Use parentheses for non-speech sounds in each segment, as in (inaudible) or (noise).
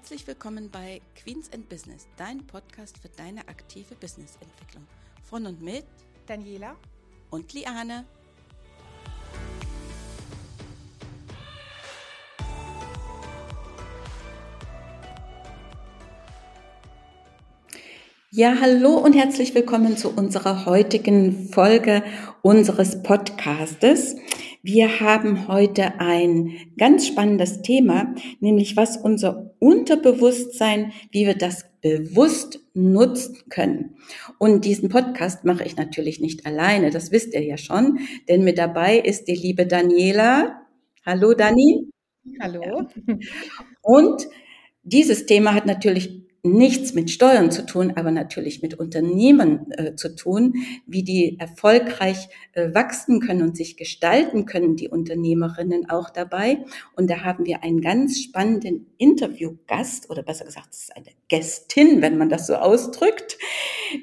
Herzlich willkommen bei Queens and Business, dein Podcast für deine aktive Businessentwicklung. Von und mit Daniela und Liane. Ja, hallo und herzlich willkommen zu unserer heutigen Folge unseres Podcastes. Wir haben heute ein ganz spannendes Thema, nämlich was unser Unterbewusstsein, wie wir das bewusst nutzen können. Und diesen Podcast mache ich natürlich nicht alleine, das wisst ihr ja schon, denn mit dabei ist die liebe Daniela. Hallo Dani. Hallo. Und dieses Thema hat natürlich nichts mit Steuern zu tun, aber natürlich mit Unternehmen äh, zu tun, wie die erfolgreich äh, wachsen können und sich gestalten können, die Unternehmerinnen auch dabei. Und da haben wir einen ganz spannenden Interviewgast oder besser gesagt, es ist eine Gästin, wenn man das so ausdrückt.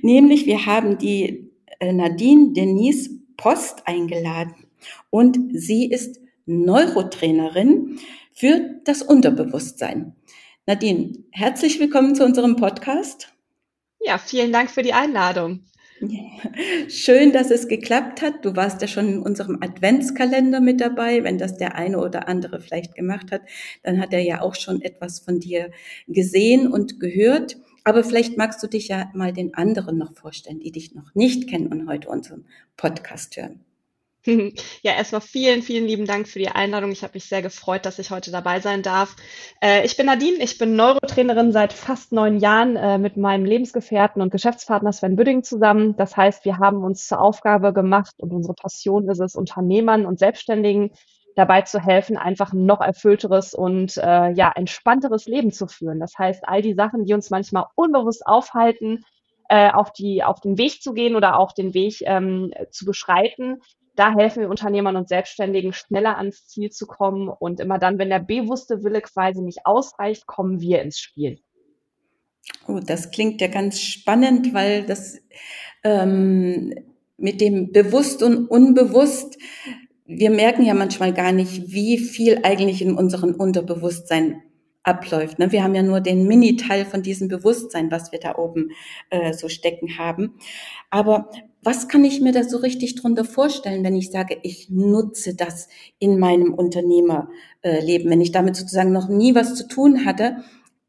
Nämlich wir haben die äh, Nadine Denise Post eingeladen und sie ist Neurotrainerin für das Unterbewusstsein. Nadine, herzlich willkommen zu unserem Podcast. Ja, vielen Dank für die Einladung. Schön, dass es geklappt hat. Du warst ja schon in unserem Adventskalender mit dabei. Wenn das der eine oder andere vielleicht gemacht hat, dann hat er ja auch schon etwas von dir gesehen und gehört. Aber vielleicht magst du dich ja mal den anderen noch vorstellen, die dich noch nicht kennen und heute unseren Podcast hören. (laughs) Ja, erstmal vielen, vielen lieben Dank für die Einladung. Ich habe mich sehr gefreut, dass ich heute dabei sein darf. Äh, ich bin Nadine, ich bin Neurotrainerin seit fast neun Jahren äh, mit meinem Lebensgefährten und Geschäftspartner Sven Büdding zusammen. Das heißt, wir haben uns zur Aufgabe gemacht und unsere Passion ist es, Unternehmern und Selbstständigen dabei zu helfen, einfach ein noch erfüllteres und äh, ja entspannteres Leben zu führen. Das heißt, all die Sachen, die uns manchmal unbewusst aufhalten, äh, auf die auf den Weg zu gehen oder auch den Weg ähm, zu beschreiten, da helfen wir Unternehmern und Selbstständigen, schneller ans Ziel zu kommen. Und immer dann, wenn der bewusste Wille quasi nicht ausreicht, kommen wir ins Spiel. Oh, das klingt ja ganz spannend, weil das ähm, mit dem bewusst und unbewusst, wir merken ja manchmal gar nicht, wie viel eigentlich in unserem Unterbewusstsein abläuft. Ne? Wir haben ja nur den Mini-Teil von diesem Bewusstsein, was wir da oben äh, so stecken haben. Aber was kann ich mir da so richtig drunter vorstellen, wenn ich sage, ich nutze das in meinem Unternehmerleben, wenn ich damit sozusagen noch nie was zu tun hatte?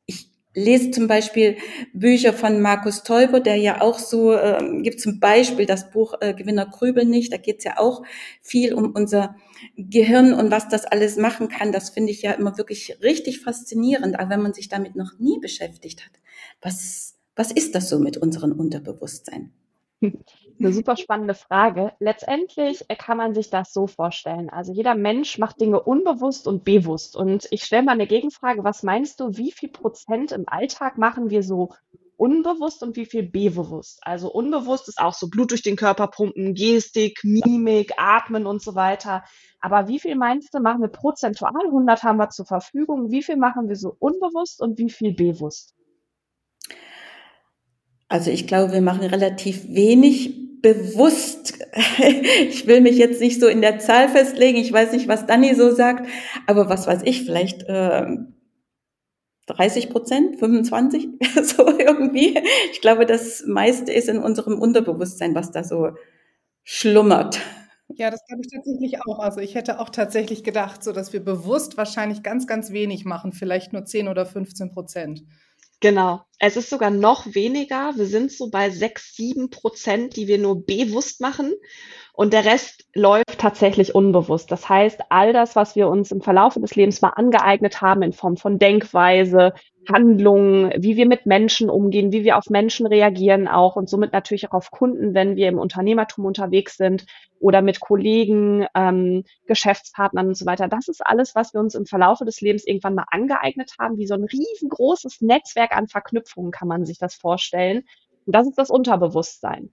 Ich lese zum Beispiel Bücher von Markus Teuber, der ja auch so, äh, gibt zum Beispiel das Buch äh, Gewinner grübeln nicht, da geht es ja auch viel um unser Gehirn und was das alles machen kann. Das finde ich ja immer wirklich richtig faszinierend, aber wenn man sich damit noch nie beschäftigt hat. Was, was ist das so mit unserem Unterbewusstsein? (laughs) Eine super spannende Frage. Letztendlich äh, kann man sich das so vorstellen. Also jeder Mensch macht Dinge unbewusst und bewusst. Und ich stelle mal eine Gegenfrage. Was meinst du, wie viel Prozent im Alltag machen wir so unbewusst und wie viel bewusst? Also unbewusst ist auch so Blut durch den Körper pumpen, Gestik, Mimik, Atmen und so weiter. Aber wie viel meinst du, machen wir prozentual? 100 haben wir zur Verfügung. Wie viel machen wir so unbewusst und wie viel bewusst? Also ich glaube, wir machen relativ wenig bewusst. (laughs) Ich will mich jetzt nicht so in der Zahl festlegen. Ich weiß nicht, was Dani so sagt, aber was weiß ich, vielleicht äh, 30 Prozent, 25, (laughs) so irgendwie. Ich glaube, das meiste ist in unserem Unterbewusstsein, was da so schlummert. Ja, das glaube ich tatsächlich auch. Also ich hätte auch tatsächlich gedacht, so dass wir bewusst wahrscheinlich ganz, ganz wenig machen, vielleicht nur 10 oder 15 Prozent. Genau. Es ist sogar noch weniger. Wir sind so bei sechs, sieben Prozent, die wir nur bewusst machen. Und der Rest läuft tatsächlich unbewusst. Das heißt, all das, was wir uns im Verlauf des Lebens mal angeeignet haben in Form von Denkweise, Handlungen, wie wir mit Menschen umgehen, wie wir auf Menschen reagieren auch und somit natürlich auch auf Kunden, wenn wir im Unternehmertum unterwegs sind oder mit Kollegen, ähm, Geschäftspartnern und so weiter. Das ist alles, was wir uns im Verlaufe des Lebens irgendwann mal angeeignet haben, wie so ein riesengroßes Netzwerk an Verknüpfungen kann man sich das vorstellen. Und das ist das Unterbewusstsein.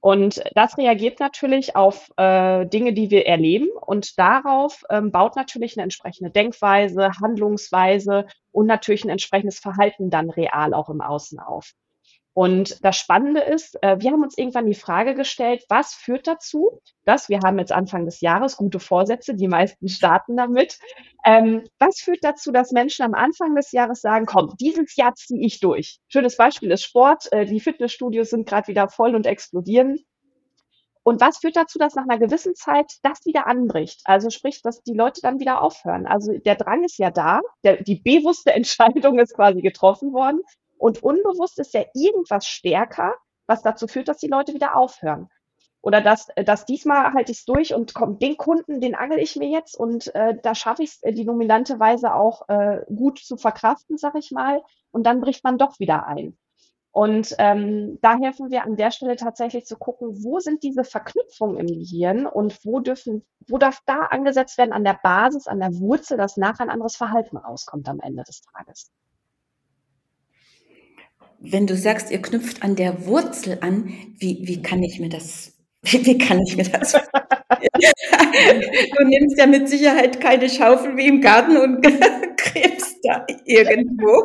Und das reagiert natürlich auf äh, Dinge, die wir erleben und darauf ähm, baut natürlich eine entsprechende Denkweise, Handlungsweise und natürlich ein entsprechendes Verhalten dann real auch im Außen auf. Und das Spannende ist, äh, wir haben uns irgendwann die Frage gestellt, was führt dazu, dass wir haben jetzt Anfang des Jahres gute Vorsätze, die meisten (laughs) starten damit. Ähm, was führt dazu, dass Menschen am Anfang des Jahres sagen, komm, dieses Jahr ziehe ich durch. Schönes Beispiel ist Sport. Äh, die Fitnessstudios sind gerade wieder voll und explodieren. Und was führt dazu, dass nach einer gewissen Zeit das wieder anbricht? Also sprich, dass die Leute dann wieder aufhören. Also der Drang ist ja da, der, die bewusste (laughs) Entscheidung ist quasi getroffen worden. Und unbewusst ist ja irgendwas stärker, was dazu führt, dass die Leute wieder aufhören. Oder dass, dass diesmal halte ich es durch und komm, den Kunden, den angel ich mir jetzt und äh, da schaffe ich es, äh, die dominante Weise auch äh, gut zu verkraften, sag ich mal. Und dann bricht man doch wieder ein. Und ähm, da helfen wir an der Stelle tatsächlich zu gucken, wo sind diese Verknüpfungen im Gehirn und wo dürfen, wo darf da angesetzt werden an der Basis, an der Wurzel, dass nachher ein anderes Verhalten rauskommt am Ende des Tages. Wenn du sagst, ihr knüpft an der Wurzel an, wie, wie kann ich mir das, (laughs) wie, wie kann ich mir das? (laughs) du nimmst ja mit Sicherheit keine Schaufel wie im Garten und (laughs) gräbst da irgendwo.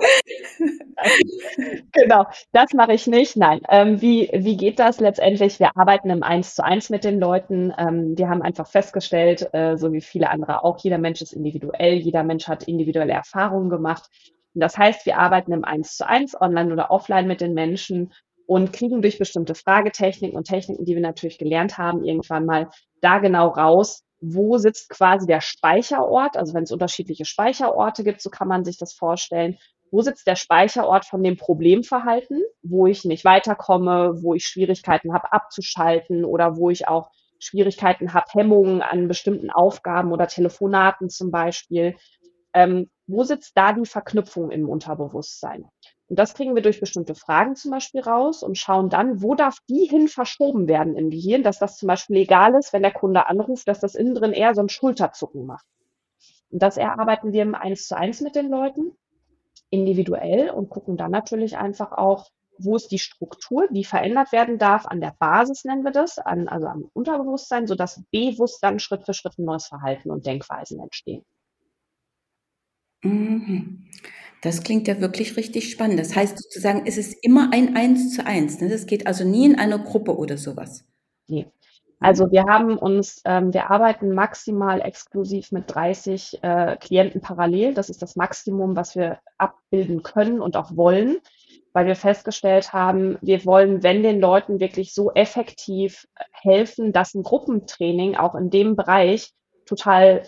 genau, das mache ich nicht. Nein. Ähm, wie, wie geht das letztendlich? Wir arbeiten im Eins zu eins mit den Leuten. Ähm, wir haben einfach festgestellt, äh, so wie viele andere auch, jeder Mensch ist individuell, jeder Mensch hat individuelle Erfahrungen gemacht. Und das heißt, wir arbeiten im Eins zu eins, online oder offline mit den Menschen und kriegen durch bestimmte Fragetechniken und Techniken, die wir natürlich gelernt haben, irgendwann mal da genau raus, wo sitzt quasi der Speicherort, also wenn es unterschiedliche Speicherorte gibt, so kann man sich das vorstellen, wo sitzt der Speicherort von dem Problemverhalten, wo ich nicht weiterkomme, wo ich Schwierigkeiten habe abzuschalten oder wo ich auch Schwierigkeiten habe, Hemmungen an bestimmten Aufgaben oder Telefonaten zum Beispiel. Ähm, wo sitzt da die Verknüpfung im Unterbewusstsein? Und das kriegen wir durch bestimmte Fragen zum Beispiel raus und schauen dann, wo darf die hin verschoben werden im Gehirn, dass das zum Beispiel egal ist, wenn der Kunde anruft, dass das innen drin eher so ein Schulterzucken macht. Und das erarbeiten wir im Eins zu eins mit den Leuten, individuell und gucken dann natürlich einfach auch, wo ist die Struktur, die verändert werden darf, an der Basis nennen wir das, an, also am Unterbewusstsein, sodass bewusst dann Schritt für Schritt ein neues Verhalten und Denkweisen entstehen. Mhm. Das klingt ja wirklich richtig spannend. Das heißt sozusagen, es ist immer ein Eins zu eins. Ne? Das geht also nie in einer Gruppe oder sowas. Nee. Also wir haben uns, ähm, wir arbeiten maximal exklusiv mit 30 äh, Klienten parallel. Das ist das Maximum, was wir abbilden können und auch wollen, weil wir festgestellt haben, wir wollen, wenn den Leuten wirklich so effektiv helfen, dass ein Gruppentraining auch in dem Bereich total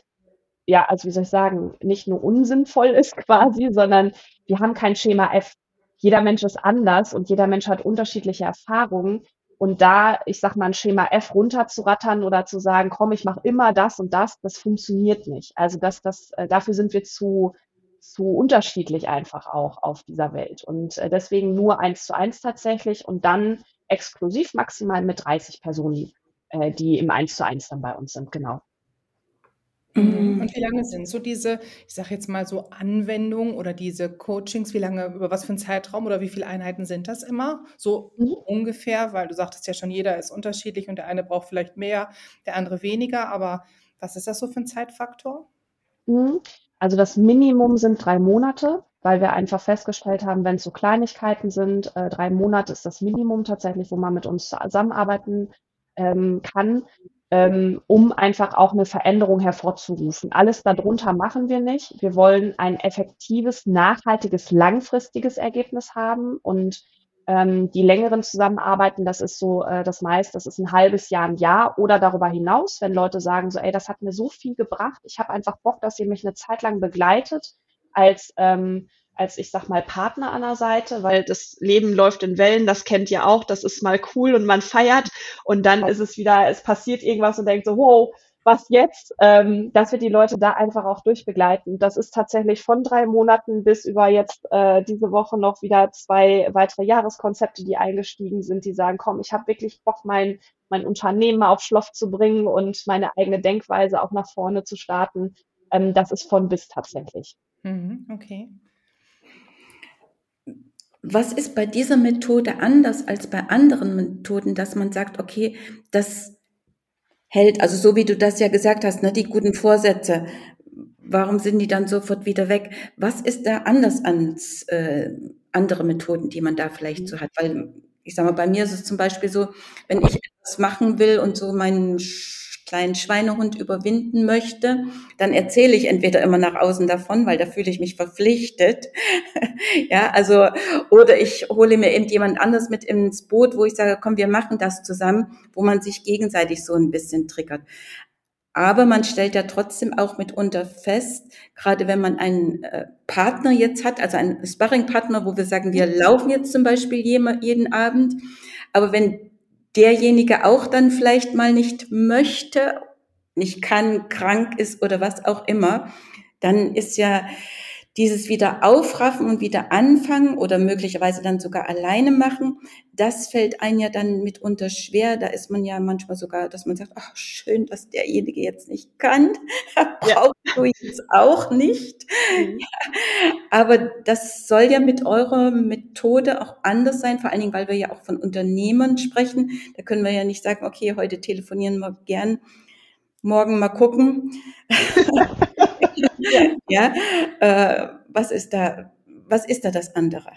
ja, also wie soll ich sagen, nicht nur unsinnvoll ist (laughs) quasi, sondern wir haben kein Schema F. Jeder Mensch ist anders und jeder Mensch hat unterschiedliche Erfahrungen. Und da, ich sag mal, ein Schema F runterzurattern oder zu sagen, komm, ich mache immer das und das, das funktioniert nicht. Also das, das, äh, dafür sind wir zu, zu unterschiedlich einfach auch auf dieser Welt. Und äh, deswegen nur eins zu eins tatsächlich und dann exklusiv maximal mit 30 Personen, äh, die im eins zu eins dann bei uns sind, genau. Mhm. Und wie lange sind so diese, ich sage jetzt mal so Anwendungen oder diese Coachings, wie lange, über was für einen Zeitraum oder wie viele Einheiten sind das immer? So mhm. ungefähr, weil du sagtest ja schon, jeder ist unterschiedlich und der eine braucht vielleicht mehr, der andere weniger, aber was ist das so für ein Zeitfaktor? Mhm. Also das Minimum sind drei Monate, weil wir einfach festgestellt haben, wenn es so Kleinigkeiten sind, äh, drei Monate ist das Minimum tatsächlich, wo man mit uns zusammenarbeiten ähm, kann ähm, um einfach auch eine Veränderung hervorzurufen. Alles darunter machen wir nicht. Wir wollen ein effektives, nachhaltiges, langfristiges Ergebnis haben und ähm, die längeren Zusammenarbeiten, das ist so äh, das meist, das ist ein halbes Jahr, ein Jahr oder darüber hinaus, wenn Leute sagen so, ey, das hat mir so viel gebracht, ich habe einfach Bock, dass ihr mich eine Zeit lang begleitet als ähm, als ich sag mal Partner an der Seite, weil das Leben läuft in Wellen, das kennt ihr auch, das ist mal cool und man feiert und dann ist es wieder, es passiert irgendwas und denkt so, wow, was jetzt? Ähm, dass wir die Leute da einfach auch durchbegleiten. Das ist tatsächlich von drei Monaten bis über jetzt äh, diese Woche noch wieder zwei weitere Jahreskonzepte, die eingestiegen sind, die sagen, komm, ich habe wirklich Bock, mein, mein Unternehmen mal auf Schloff zu bringen und meine eigene Denkweise auch nach vorne zu starten. Ähm, das ist von bis tatsächlich. Mhm, okay. Was ist bei dieser Methode anders als bei anderen Methoden, dass man sagt, okay, das hält, also so wie du das ja gesagt hast, ne, die guten Vorsätze, warum sind die dann sofort wieder weg? Was ist da anders ans, äh, andere Methoden, die man da vielleicht so hat. Weil ich sage mal, bei mir ist es zum Beispiel so, wenn ich etwas machen will und so meinen kleinen Schweinehund überwinden möchte, dann erzähle ich entweder immer nach außen davon, weil da fühle ich mich verpflichtet. (laughs) ja, also, oder ich hole mir eben jemand anders mit ins Boot, wo ich sage, komm, wir machen das zusammen, wo man sich gegenseitig so ein bisschen triggert. Aber man stellt ja trotzdem auch mitunter fest, gerade wenn man einen äh, Partner jetzt hat, also einen Sparringpartner, wo wir sagen, wir laufen jetzt zum Beispiel jeden Abend, aber wenn derjenige auch dann vielleicht mal nicht möchte, nicht kann, krank ist oder was auch immer, dann ist ja dieses wieder aufraffen und wieder anfangen oder möglicherweise dann sogar alleine machen, das fällt einem ja dann mitunter schwer. Da ist man ja manchmal sogar, dass man sagt, ach schön, dass derjenige jetzt nicht kann. Brauchst ja. du jetzt auch nicht. Mhm. (laughs) Aber das soll ja mit eurer Methode auch anders sein, vor allen Dingen, weil wir ja auch von Unternehmern sprechen. Da können wir ja nicht sagen, okay, heute telefonieren wir gern, morgen mal gucken. (laughs) ja, äh, was ist da, was ist da das andere?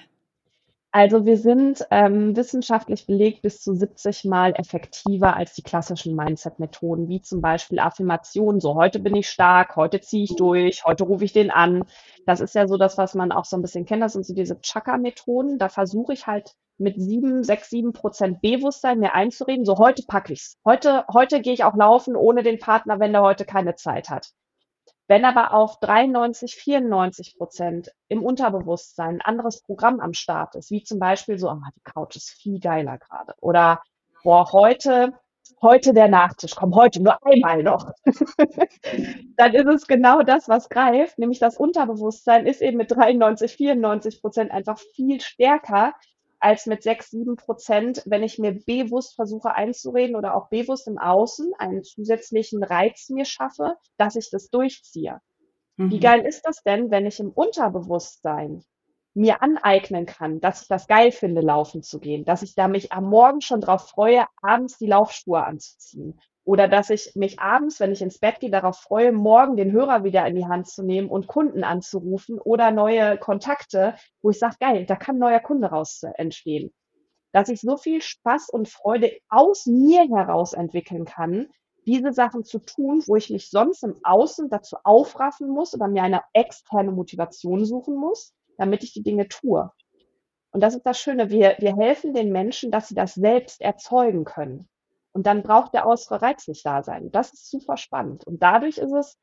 Also wir sind ähm, wissenschaftlich belegt bis zu 70 Mal effektiver als die klassischen Mindset-Methoden, wie zum Beispiel Affirmationen. So, heute bin ich stark, heute ziehe ich durch, heute rufe ich den an. Das ist ja so das, was man auch so ein bisschen kennt. Das sind so diese Chakra-Methoden. Da versuche ich halt mit sieben, sechs, sieben Prozent Bewusstsein mir einzureden. So, heute packe ich's. Heute, heute gehe ich auch laufen ohne den Partner, wenn der heute keine Zeit hat. Wenn aber auf 93, 94 Prozent im Unterbewusstsein ein anderes Programm am Start ist, wie zum Beispiel so, oh, die Couch ist viel geiler gerade. Oder, boah, heute, heute der Nachtisch, komm, heute nur einmal noch. (laughs) Dann ist es genau das, was greift, nämlich das Unterbewusstsein ist eben mit 93, 94 Prozent einfach viel stärker als mit sechs, sieben Prozent, wenn ich mir bewusst versuche einzureden oder auch bewusst im Außen einen zusätzlichen Reiz mir schaffe, dass ich das durchziehe. Mhm. Wie geil ist das denn, wenn ich im Unterbewusstsein mir aneignen kann, dass ich das geil finde, laufen zu gehen, dass ich da mich am Morgen schon drauf freue, abends die Laufschuhe anzuziehen oder dass ich mich abends, wenn ich ins Bett gehe, darauf freue, morgen den Hörer wieder in die Hand zu nehmen und Kunden anzurufen oder neue Kontakte, wo ich sage, geil, da kann ein neuer Kunde raus entstehen. Dass ich so viel Spaß und Freude aus mir heraus entwickeln kann, diese Sachen zu tun, wo ich mich sonst im Außen dazu aufraffen muss oder mir eine externe Motivation suchen muss, damit ich die Dinge tue. Und das ist das Schöne, wir, wir helfen den Menschen, dass sie das selbst erzeugen können. Und dann braucht der äußere Reiz nicht da sein. Das ist super spannend. Und dadurch ist es,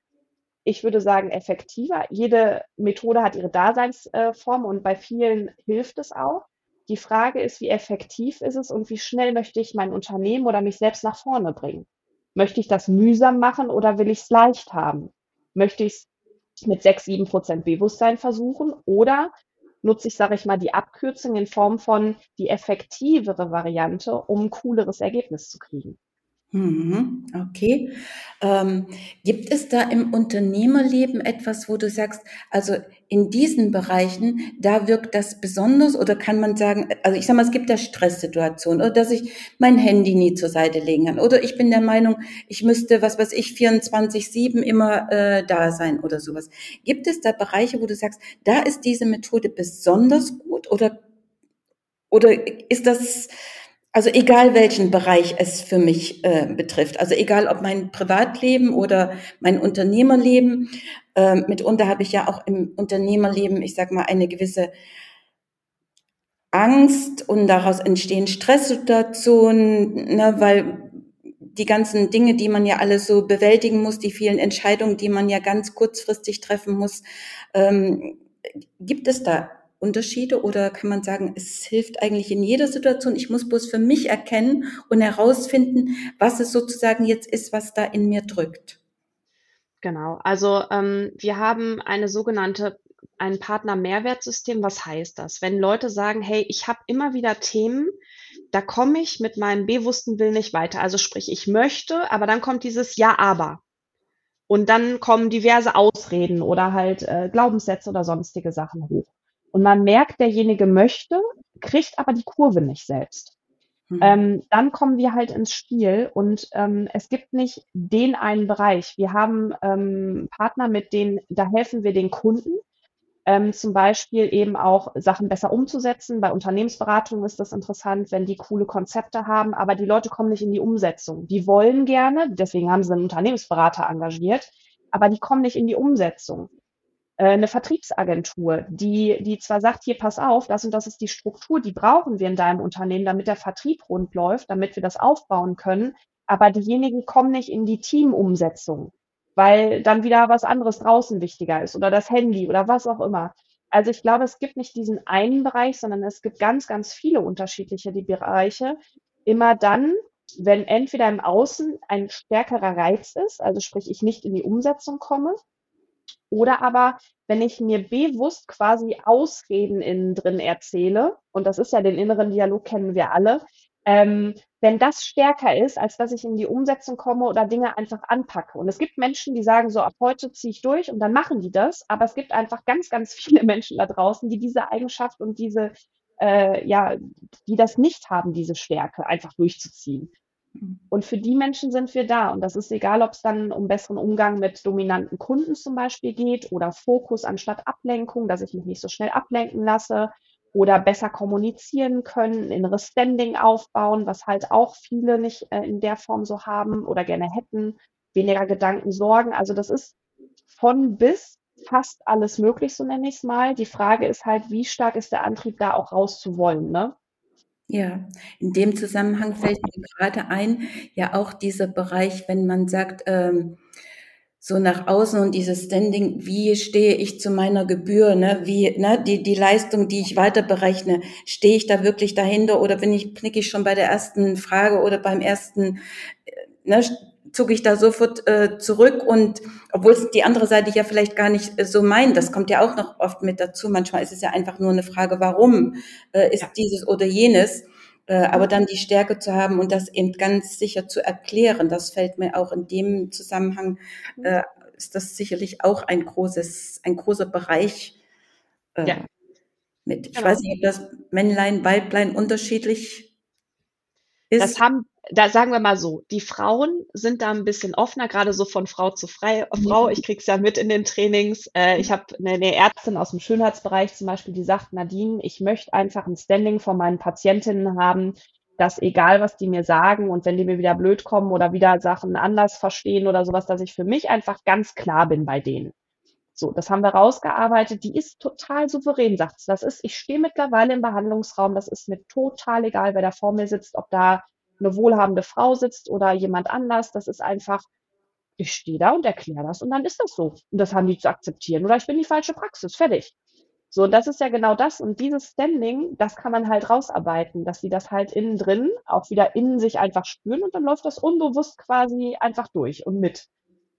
ich würde sagen, effektiver. Jede Methode hat ihre Daseinsform und bei vielen hilft es auch. Die Frage ist, wie effektiv ist es und wie schnell möchte ich mein Unternehmen oder mich selbst nach vorne bringen? Möchte ich das mühsam machen oder will ich es leicht haben? Möchte ich es mit sechs, sieben Prozent Bewusstsein versuchen oder nutze ich, sage ich mal, die Abkürzung in Form von die effektivere Variante, um ein cooleres Ergebnis zu kriegen. Mhm, okay. Ähm, gibt es da im Unternehmerleben etwas, wo du sagst, also in diesen Bereichen, da wirkt das besonders oder kann man sagen, also ich sag mal, es gibt ja Stresssituationen oder dass ich mein Handy nie zur Seite legen kann oder ich bin der Meinung, ich müsste, was weiß ich, 24-7 immer äh, da sein oder sowas. Gibt es da Bereiche, wo du sagst, da ist diese Methode besonders gut oder, oder ist das also egal welchen Bereich es für mich äh, betrifft, also egal ob mein Privatleben oder mein Unternehmerleben, äh, mitunter habe ich ja auch im Unternehmerleben, ich sag mal, eine gewisse Angst und daraus entstehen Stresssituationen, ne, weil die ganzen Dinge, die man ja alles so bewältigen muss, die vielen Entscheidungen, die man ja ganz kurzfristig treffen muss, ähm, gibt es da Unterschiede oder kann man sagen, es hilft eigentlich in jeder Situation? Ich muss bloß für mich erkennen und herausfinden, was es sozusagen jetzt ist, was da in mir drückt. Genau, also ähm, wir haben eine sogenannte ein Partner-Mehrwertsystem. Was heißt das? Wenn Leute sagen, hey, ich habe immer wieder Themen, da komme ich mit meinem bewussten Willen nicht weiter. Also sprich, ich möchte, aber dann kommt dieses Ja, aber. Und dann kommen diverse Ausreden oder halt äh, Glaubenssätze oder sonstige Sachen hoch. Und man merkt, derjenige möchte, kriegt aber die Kurve nicht selbst. Mhm. Ähm, dann kommen wir halt ins Spiel und ähm, es gibt nicht den einen Bereich. Wir haben ähm, Partner, mit denen, da helfen wir den Kunden, ähm, zum Beispiel eben auch Sachen besser umzusetzen. Bei Unternehmensberatungen ist das interessant, wenn die coole Konzepte haben, aber die Leute kommen nicht in die Umsetzung. Die wollen gerne, deswegen haben sie einen Unternehmensberater engagiert, aber die kommen nicht in die Umsetzung. Äh, eine Vertriebsagentur, die, die zwar sagt, hier pass auf, das und das ist die Struktur, die brauchen wir in deinem Unternehmen, damit der Vertrieb rund läuft, damit wir das aufbauen können, aber diejenigen kommen nicht in die Teamumsetzung weil dann wieder was anderes draußen wichtiger ist oder das Handy oder was auch immer. Also ich glaube, es gibt nicht diesen einen Bereich, sondern es gibt ganz, ganz viele unterschiedliche die Bereiche. Immer dann, wenn entweder im Außen ein stärkerer Reiz ist, also sprich ich nicht in die Umsetzung komme, oder aber wenn ich mir bewusst quasi Ausreden innen drin erzähle, und das ist ja den inneren Dialog kennen wir alle, ähm, wenn das stärker ist, als dass ich in die Umsetzung komme oder Dinge einfach anpacke. Und es gibt Menschen, die sagen so, ab heute ziehe ich durch und dann machen die das. Aber es gibt einfach ganz, ganz (laughs) viele Menschen da draußen, die diese Eigenschaft und diese, äh, ja, die das nicht haben, diese Stärke, einfach durchzuziehen. Mhm. Und für die Menschen sind wir da. Und das ist egal, ob es dann um besseren Umgang mit dominanten Kunden zum Beispiel geht oder Fokus anstatt Ablenkung, dass ich mich nicht so schnell ablenken lasse oder besser kommunizieren können, inneres Standing aufbauen, was halt auch viele nicht äh, in der Form so haben oder gerne hätten, weniger Gedanken, Sorgen. Also das ist von bis fast alles möglich, so nenne ich es mal. Die Frage ist halt, wie stark ist der Antrieb da auch rauszuwollen, ne? Ja, in dem Zusammenhang fällt mir gerade ein, ja auch dieser Bereich, wenn man sagt, ähm, so nach außen und dieses Standing, wie stehe ich zu meiner Gebühr, ne? Wie, ne, die, die Leistung, die ich weiter berechne, stehe ich da wirklich dahinter oder bin ich, knicke ich schon bei der ersten Frage oder beim ersten, äh, ne, zucke ich da sofort äh, zurück und obwohl es die andere Seite ja vielleicht gar nicht äh, so meint, das kommt ja auch noch oft mit dazu. Manchmal ist es ja einfach nur eine Frage, warum äh, ist ja. dieses oder jenes. Äh, aber dann die Stärke zu haben und das eben ganz sicher zu erklären, das fällt mir auch in dem Zusammenhang, äh, ist das sicherlich auch ein großes, ein großer Bereich äh, ja. mit. Ich genau. weiß nicht, ob das Männlein, Weiblein unterschiedlich ist. Das haben, da sagen wir mal so, die Frauen sind da ein bisschen offener, gerade so von Frau zu Frei, Frau. Ich krieg's ja mit in den Trainings. Äh, ich habe eine, eine Ärztin aus dem Schönheitsbereich zum Beispiel, die sagt, Nadine, ich möchte einfach ein Standing von meinen Patientinnen haben, dass egal, was die mir sagen und wenn die mir wieder blöd kommen oder wieder Sachen anders verstehen oder sowas, dass ich für mich einfach ganz klar bin bei denen. So, das haben wir rausgearbeitet. Die ist total souverän, sagt sie. Das ist, ich stehe mittlerweile im Behandlungsraum. Das ist mir total egal, wer da vor mir sitzt, ob da eine wohlhabende Frau sitzt oder jemand anders. Das ist einfach, ich stehe da und erkläre das und dann ist das so. Und das haben die zu akzeptieren. Oder ich bin die falsche Praxis. Fertig. So, und das ist ja genau das. Und dieses Standing, das kann man halt rausarbeiten, dass sie das halt innen drin auch wieder innen sich einfach spüren und dann läuft das unbewusst quasi einfach durch und mit.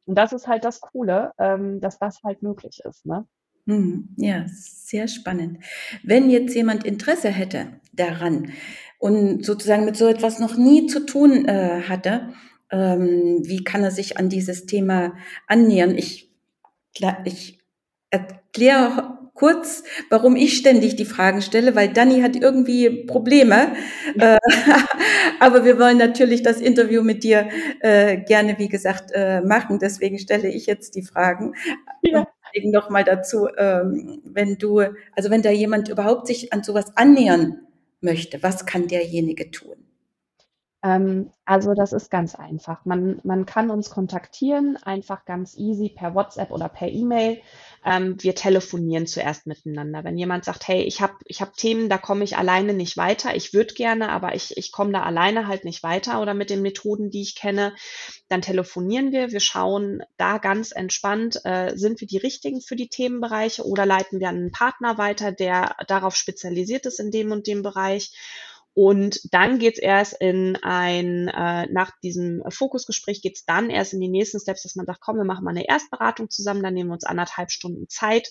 Und das ist halt das Coole, ähm, dass das halt möglich ist. Ne? Hm, ja, sehr spannend. Wenn jetzt jemand Interesse hätte daran und sozusagen mit so etwas noch nie zu tun äh, hatte, ähm, wie kann er sich an dieses Thema annähern? Ich, ich erkläre kurz, warum ich ständig die Fragen stelle, weil Dani hat irgendwie Probleme. Ja. Äh, (laughs) aber wir wollen natürlich das Interview mit dir äh, gerne, wie gesagt, äh, machen. Deswegen stelle ich jetzt die Fragen. Ja. Deswegen nochmal dazu, ähm, wenn du, also wenn da jemand überhaupt sich an sowas annähern möchte, was kann derjenige tun? Ähm, also das ist ganz einfach. Man, man kann uns kontaktieren, einfach ganz easy per WhatsApp oder per E-Mail. Ähm, wir telefonieren zuerst miteinander. Wenn jemand sagt, hey, ich habe ich hab Themen, da komme ich alleine nicht weiter, ich würde gerne, aber ich, ich komme da alleine halt nicht weiter oder mit den Methoden, die ich kenne, dann telefonieren wir. Wir schauen da ganz entspannt, äh, sind wir die richtigen für die Themenbereiche oder leiten wir einen Partner weiter, der darauf spezialisiert ist in dem und dem Bereich. Und dann geht's erst in ein, äh, nach diesem Fokusgespräch geht's dann erst in die nächsten Steps, dass man sagt, komm, wir machen mal eine Erstberatung zusammen, dann nehmen wir uns anderthalb Stunden Zeit,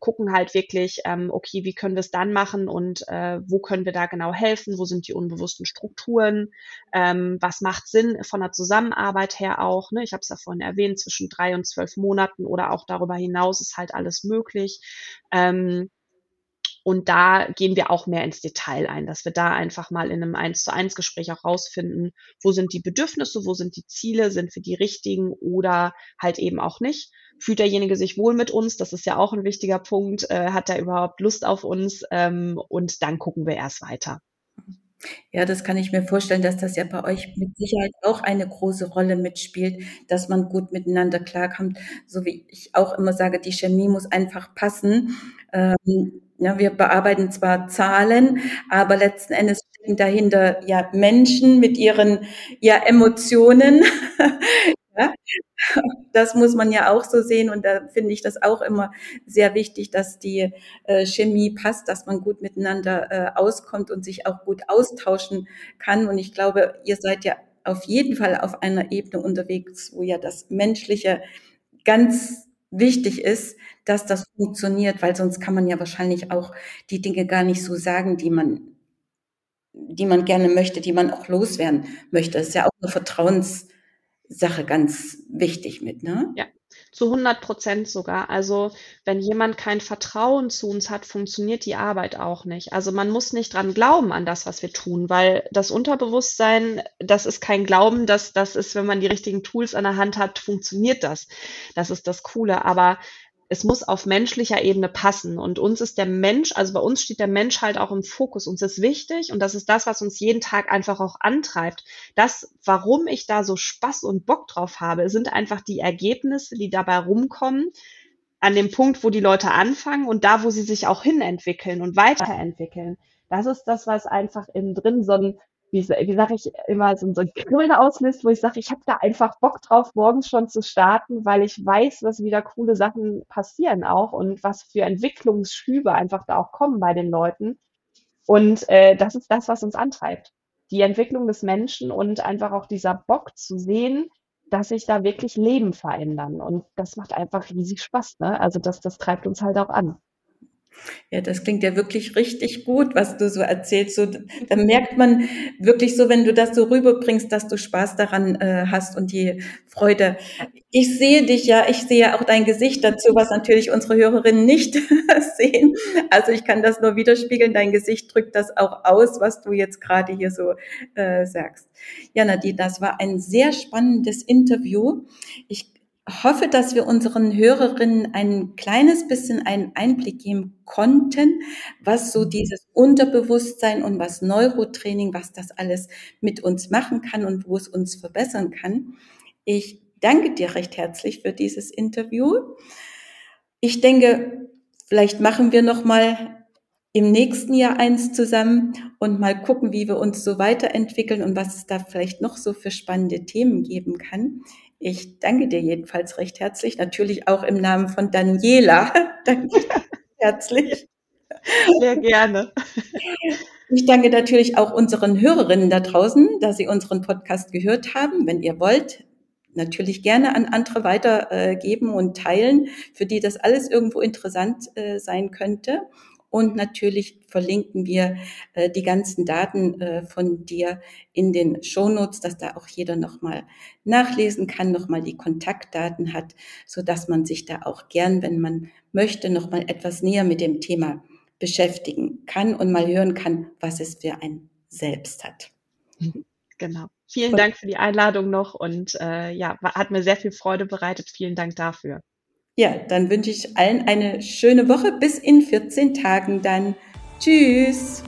gucken halt wirklich, ähm, okay, wie können wir es dann machen und äh, wo können wir da genau helfen, wo sind die unbewussten Strukturen, ähm, was macht Sinn von der Zusammenarbeit her auch. Ne? Ich habe es ja vorhin erwähnt, zwischen drei und zwölf Monaten oder auch darüber hinaus ist halt alles möglich. Ähm, und da gehen wir auch mehr ins Detail ein, dass wir da einfach mal in einem eins zu eins Gespräch auch rausfinden, wo sind die Bedürfnisse, wo sind die Ziele, sind wir die richtigen oder halt eben auch nicht. Fühlt derjenige sich wohl mit uns? Das ist ja auch ein wichtiger Punkt. Äh, hat er überhaupt Lust auf uns? Ähm, und dann gucken wir erst weiter. Ja, das kann ich mir vorstellen, dass das ja bei euch mit Sicherheit auch eine große Rolle mitspielt, dass man gut miteinander klarkommt. So wie ich auch immer sage, die Chemie muss einfach passen. Ähm, ja, wir bearbeiten zwar Zahlen, aber letzten Endes stecken dahinter ja Menschen mit ihren ja Emotionen. (laughs) ja, das muss man ja auch so sehen und da finde ich das auch immer sehr wichtig, dass die äh, Chemie passt, dass man gut miteinander äh, auskommt und sich auch gut austauschen kann. Und ich glaube, ihr seid ja auf jeden Fall auf einer Ebene unterwegs, wo ja das Menschliche ganz wichtig ist, dass das funktioniert, weil sonst kann man ja wahrscheinlich auch die Dinge gar nicht so sagen, die man, die man gerne möchte, die man auch loswerden möchte. Das ist ja auch eine Vertrauens, Sache ganz wichtig mit, ne? Ja, zu 100 Prozent sogar. Also wenn jemand kein Vertrauen zu uns hat, funktioniert die Arbeit auch nicht. Also man muss nicht dran glauben an das, was wir tun, weil das Unterbewusstsein, das ist kein Glauben, dass das ist, wenn man die richtigen Tools an der Hand hat, funktioniert das. Das ist das Coole. Aber es muss auf menschlicher Ebene passen. Und uns ist der Mensch, also bei uns steht der Mensch halt auch im Fokus. Uns ist wichtig und das ist das, was uns jeden Tag einfach auch antreibt. Das, warum ich da so Spaß und Bock drauf habe, sind einfach die Ergebnisse, die dabei rumkommen, an dem Punkt, wo die Leute anfangen und da, wo sie sich auch hinentwickeln und weiterentwickeln. Das ist das, was einfach innen drin so ein wie, wie sage ich immer, so, so ein Kribbeln auslöst, wo ich sage, ich habe da einfach Bock drauf, morgens schon zu starten, weil ich weiß, dass wieder coole Sachen passieren auch und was für Entwicklungsschübe einfach da auch kommen bei den Leuten. Und äh, das ist das, was uns antreibt. Die Entwicklung des Menschen und einfach auch dieser Bock zu sehen, dass sich da wirklich Leben verändern. Und das macht einfach riesig Spaß. Ne? Also das, das treibt uns halt auch an. Ja, das klingt ja wirklich richtig gut, was du so erzählst. So, da merkt man wirklich so, wenn du das so rüberbringst, dass du Spaß daran äh, hast und die Freude. Ich sehe dich ja, ich sehe auch dein Gesicht dazu, was natürlich unsere Hörerinnen nicht (laughs) sehen. Also ich kann das nur widerspiegeln. Dein Gesicht drückt das auch aus, was du jetzt gerade hier so äh, sagst. Ja, Nadine, das war ein sehr spannendes Interview. Ich hoffe, dass wir unseren Hörerinnen ein kleines bisschen einen Einblick geben konnten, was so dieses Unterbewusstsein und was Neurotraining, was das alles mit uns machen kann und wo es uns verbessern kann. Ich danke dir recht herzlich für dieses Interview. Ich denke, vielleicht machen wir noch mal im nächsten Jahr eins zusammen und mal gucken, wie wir uns so weiterentwickeln und was es da vielleicht noch so für spannende Themen geben kann. Ich danke dir jedenfalls recht herzlich, natürlich auch im Namen von Daniela. (laughs) danke (laughs) herzlich. Sehr gerne. Ich danke natürlich auch unseren Hörerinnen da draußen, dass sie unseren Podcast gehört haben. Wenn ihr wollt, natürlich gerne an andere weitergeben und teilen, für die das alles irgendwo interessant äh, sein könnte. Und natürlich verlinken wir äh, die ganzen Daten äh, von dir in den Shownotes, dass da auch jeder nochmal nachlesen kann, nochmal die Kontaktdaten hat, so dass man sich da auch gern, wenn man möchte, nochmal etwas näher mit dem Thema beschäftigen kann und mal hören kann, was es für ein Selbst hat. Genau. Vielen Dank für die Einladung noch und äh, ja, hat mir sehr viel Freude bereitet. Vielen Dank dafür. Ja, dann wünsche ich allen eine schöne Woche. Bis in 14 Tagen dann. Tschüss.